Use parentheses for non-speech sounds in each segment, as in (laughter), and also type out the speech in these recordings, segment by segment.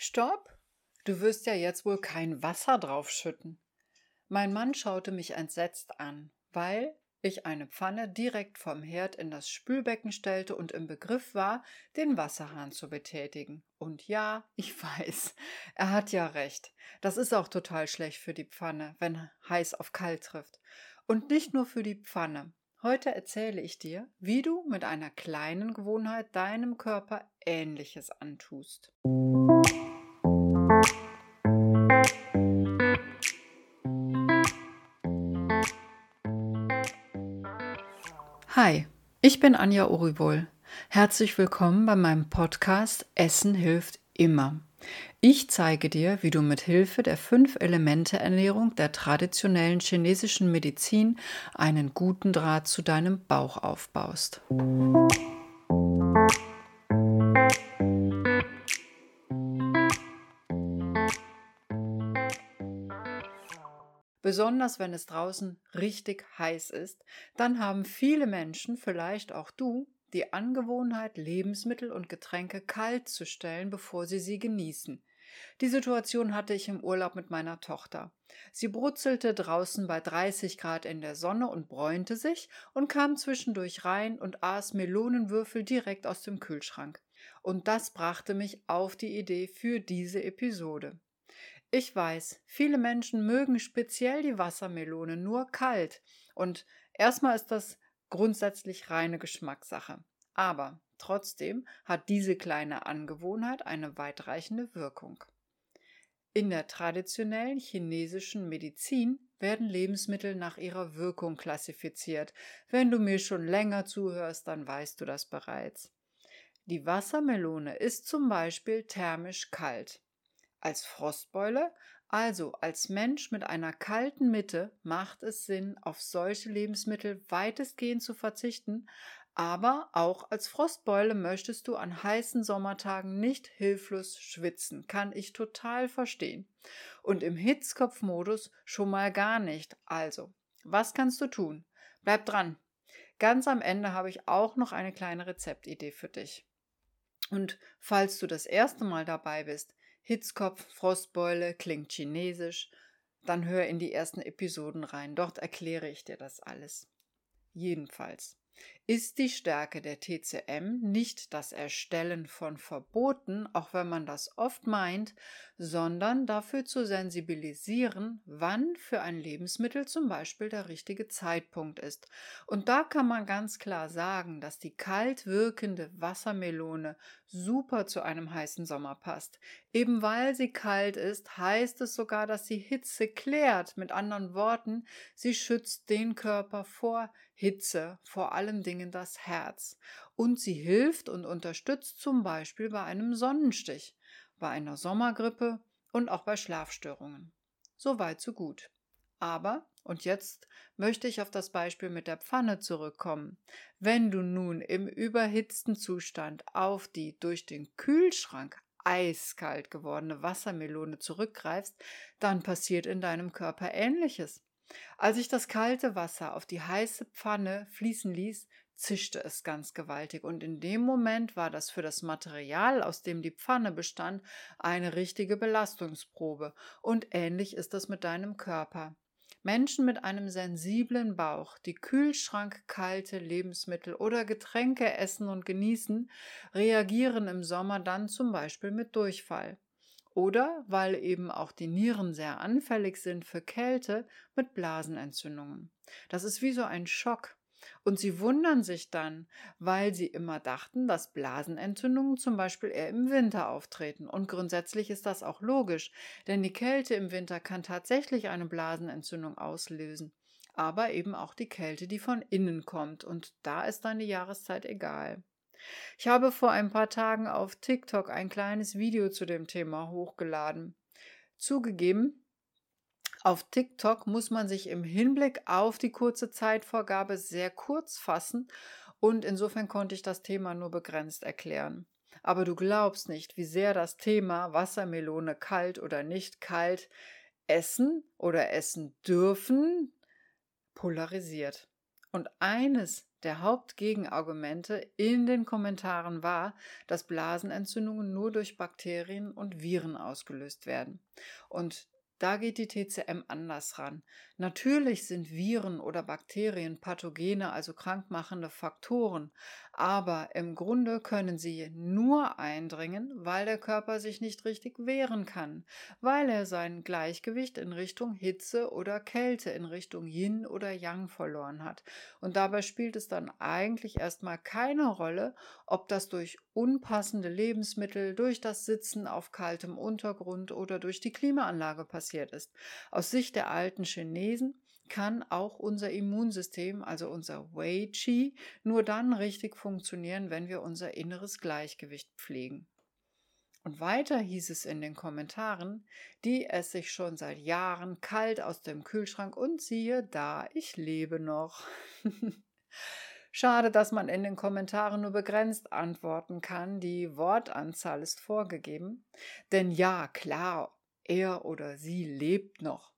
Stopp! Du wirst ja jetzt wohl kein Wasser draufschütten. Mein Mann schaute mich entsetzt an, weil ich eine Pfanne direkt vom Herd in das Spülbecken stellte und im Begriff war, den Wasserhahn zu betätigen. Und ja, ich (laughs) weiß, er hat ja recht. Das ist auch total schlecht für die Pfanne, wenn heiß auf kalt trifft. Und nicht nur für die Pfanne. Heute erzähle ich dir, wie du mit einer kleinen Gewohnheit deinem Körper Ähnliches antust. Hi, ich bin Anja Uribol. Herzlich willkommen bei meinem Podcast Essen hilft immer. Ich zeige dir, wie du mit Hilfe der fünf Elemente Ernährung der traditionellen chinesischen Medizin einen guten Draht zu deinem Bauch aufbaust. Besonders wenn es draußen richtig heiß ist, dann haben viele Menschen, vielleicht auch du, die Angewohnheit, Lebensmittel und Getränke kalt zu stellen, bevor sie sie genießen. Die Situation hatte ich im Urlaub mit meiner Tochter. Sie brutzelte draußen bei 30 Grad in der Sonne und bräunte sich und kam zwischendurch rein und aß Melonenwürfel direkt aus dem Kühlschrank. Und das brachte mich auf die Idee für diese Episode. Ich weiß, viele Menschen mögen speziell die Wassermelone nur kalt und erstmal ist das grundsätzlich reine Geschmackssache. Aber trotzdem hat diese kleine Angewohnheit eine weitreichende Wirkung. In der traditionellen chinesischen Medizin werden Lebensmittel nach ihrer Wirkung klassifiziert. Wenn du mir schon länger zuhörst, dann weißt du das bereits. Die Wassermelone ist zum Beispiel thermisch kalt. Als Frostbeule, also als Mensch mit einer kalten Mitte, macht es Sinn, auf solche Lebensmittel weitestgehend zu verzichten, aber auch als Frostbeule möchtest du an heißen Sommertagen nicht hilflos schwitzen, kann ich total verstehen. Und im Hitzkopfmodus schon mal gar nicht. Also, was kannst du tun? Bleib dran. Ganz am Ende habe ich auch noch eine kleine Rezeptidee für dich. Und falls du das erste Mal dabei bist, Hitzkopf, Frostbeule, klingt chinesisch. Dann hör in die ersten Episoden rein. Dort erkläre ich dir das alles. Jedenfalls ist die Stärke der TCM nicht das Erstellen von Verboten, auch wenn man das oft meint, sondern dafür zu sensibilisieren, wann für ein Lebensmittel zum Beispiel der richtige Zeitpunkt ist. Und da kann man ganz klar sagen, dass die kalt wirkende Wassermelone super zu einem heißen Sommer passt. Eben weil sie kalt ist, heißt es sogar, dass sie Hitze klärt. Mit anderen Worten, sie schützt den Körper vor Hitze, vor allen Dingen das Herz. Und sie hilft und unterstützt zum Beispiel bei einem Sonnenstich, bei einer Sommergrippe und auch bei Schlafstörungen. So weit, so gut. Aber, und jetzt möchte ich auf das Beispiel mit der Pfanne zurückkommen. Wenn du nun im überhitzten Zustand auf die durch den Kühlschrank eiskalt gewordene Wassermelone zurückgreifst, dann passiert in deinem Körper ähnliches. Als ich das kalte Wasser auf die heiße Pfanne fließen ließ, zischte es ganz gewaltig, und in dem Moment war das für das Material, aus dem die Pfanne bestand, eine richtige Belastungsprobe, und ähnlich ist es mit deinem Körper. Menschen mit einem sensiblen Bauch, die kühlschrankkalte Lebensmittel oder Getränke essen und genießen, reagieren im Sommer dann zum Beispiel mit Durchfall oder weil eben auch die Nieren sehr anfällig sind für Kälte mit Blasenentzündungen. Das ist wie so ein Schock. Und sie wundern sich dann, weil sie immer dachten, dass Blasenentzündungen zum Beispiel eher im Winter auftreten. Und grundsätzlich ist das auch logisch, denn die Kälte im Winter kann tatsächlich eine Blasenentzündung auslösen. Aber eben auch die Kälte, die von innen kommt. Und da ist dann die Jahreszeit egal. Ich habe vor ein paar Tagen auf TikTok ein kleines Video zu dem Thema hochgeladen. Zugegeben, auf TikTok muss man sich im Hinblick auf die kurze Zeitvorgabe sehr kurz fassen und insofern konnte ich das Thema nur begrenzt erklären. Aber du glaubst nicht, wie sehr das Thema Wassermelone kalt oder nicht kalt essen oder essen dürfen polarisiert. Und eines der Hauptgegenargumente in den Kommentaren war, dass Blasenentzündungen nur durch Bakterien und Viren ausgelöst werden. Und da geht die TCM anders ran. Natürlich sind Viren oder Bakterien Pathogene, also krankmachende Faktoren, aber im Grunde können sie nur eindringen, weil der Körper sich nicht richtig wehren kann, weil er sein Gleichgewicht in Richtung Hitze oder Kälte, in Richtung Yin oder Yang verloren hat. Und dabei spielt es dann eigentlich erstmal keine Rolle, ob das durch unpassende Lebensmittel, durch das Sitzen auf kaltem Untergrund oder durch die Klimaanlage passiert ist. Aus Sicht der alten Chinesen kann auch unser Immunsystem, also unser Wei Qi, nur dann richtig funktionieren, wenn wir unser inneres Gleichgewicht pflegen. Und weiter hieß es in den Kommentaren, die es sich schon seit Jahren kalt aus dem Kühlschrank und siehe da, ich lebe noch. (laughs) Schade, dass man in den Kommentaren nur begrenzt antworten kann, die Wortanzahl ist vorgegeben. Denn ja, klar, er oder sie lebt noch.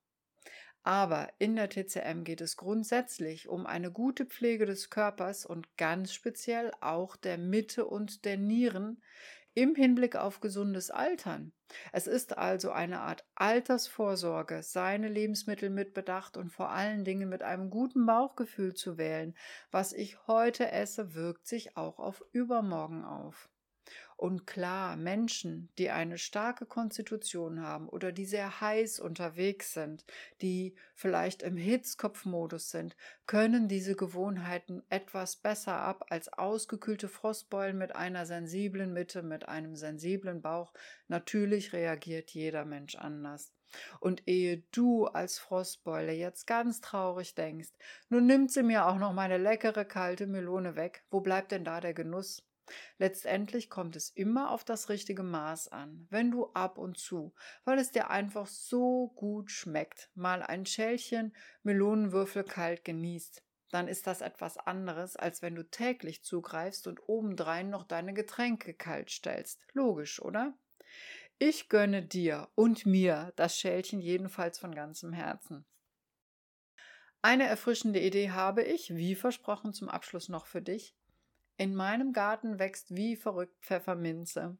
Aber in der TCM geht es grundsätzlich um eine gute Pflege des Körpers und ganz speziell auch der Mitte und der Nieren im Hinblick auf gesundes Altern. Es ist also eine Art Altersvorsorge, seine Lebensmittel mit Bedacht und vor allen Dingen mit einem guten Bauchgefühl zu wählen. Was ich heute esse, wirkt sich auch auf übermorgen auf. Und klar, Menschen, die eine starke Konstitution haben oder die sehr heiß unterwegs sind, die vielleicht im Hitzkopfmodus sind, können diese Gewohnheiten etwas besser ab als ausgekühlte Frostbeulen mit einer sensiblen Mitte, mit einem sensiblen Bauch. Natürlich reagiert jeder Mensch anders. Und ehe du als Frostbeule jetzt ganz traurig denkst, nun nimmt sie mir auch noch meine leckere kalte Melone weg, wo bleibt denn da der Genuss? Letztendlich kommt es immer auf das richtige Maß an, wenn du ab und zu, weil es dir einfach so gut schmeckt, mal ein Schälchen Melonenwürfel kalt genießt, dann ist das etwas anderes, als wenn du täglich zugreifst und obendrein noch deine Getränke kalt stellst. Logisch, oder? Ich gönne dir und mir das Schälchen jedenfalls von ganzem Herzen. Eine erfrischende Idee habe ich, wie versprochen, zum Abschluss noch für dich. In meinem Garten wächst wie verrückt Pfefferminze.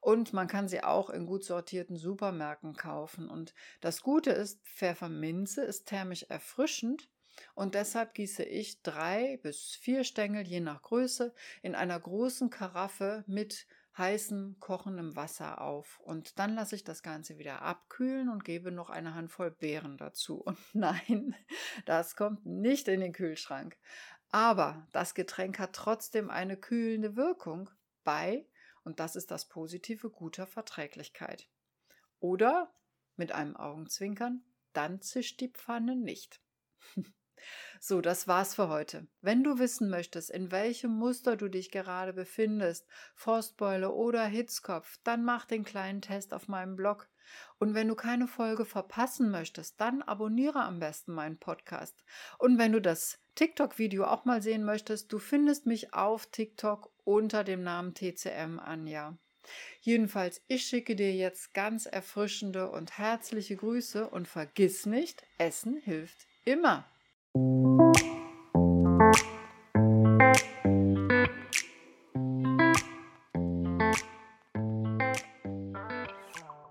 Und man kann sie auch in gut sortierten Supermärkten kaufen. Und das Gute ist, Pfefferminze ist thermisch erfrischend und deshalb gieße ich drei bis vier Stängel je nach Größe in einer großen Karaffe mit heißem, kochendem Wasser auf. Und dann lasse ich das Ganze wieder abkühlen und gebe noch eine Handvoll Beeren dazu. (laughs) Und nein, das kommt nicht in den Kühlschrank. Aber das Getränk hat trotzdem eine kühlende Wirkung bei, und das ist das Positive, guter Verträglichkeit. Oder mit einem Augenzwinkern, dann zischt die Pfanne nicht. (laughs) So, das war's für heute. Wenn du wissen möchtest, in welchem Muster du dich gerade befindest, Frostbeule oder Hitzkopf, dann mach den kleinen Test auf meinem Blog. Und wenn du keine Folge verpassen möchtest, dann abonniere am besten meinen Podcast. Und wenn du das TikTok-Video auch mal sehen möchtest, du findest mich auf TikTok unter dem Namen TCM Anja. Jedenfalls, ich schicke dir jetzt ganz erfrischende und herzliche Grüße und vergiss nicht, Essen hilft immer.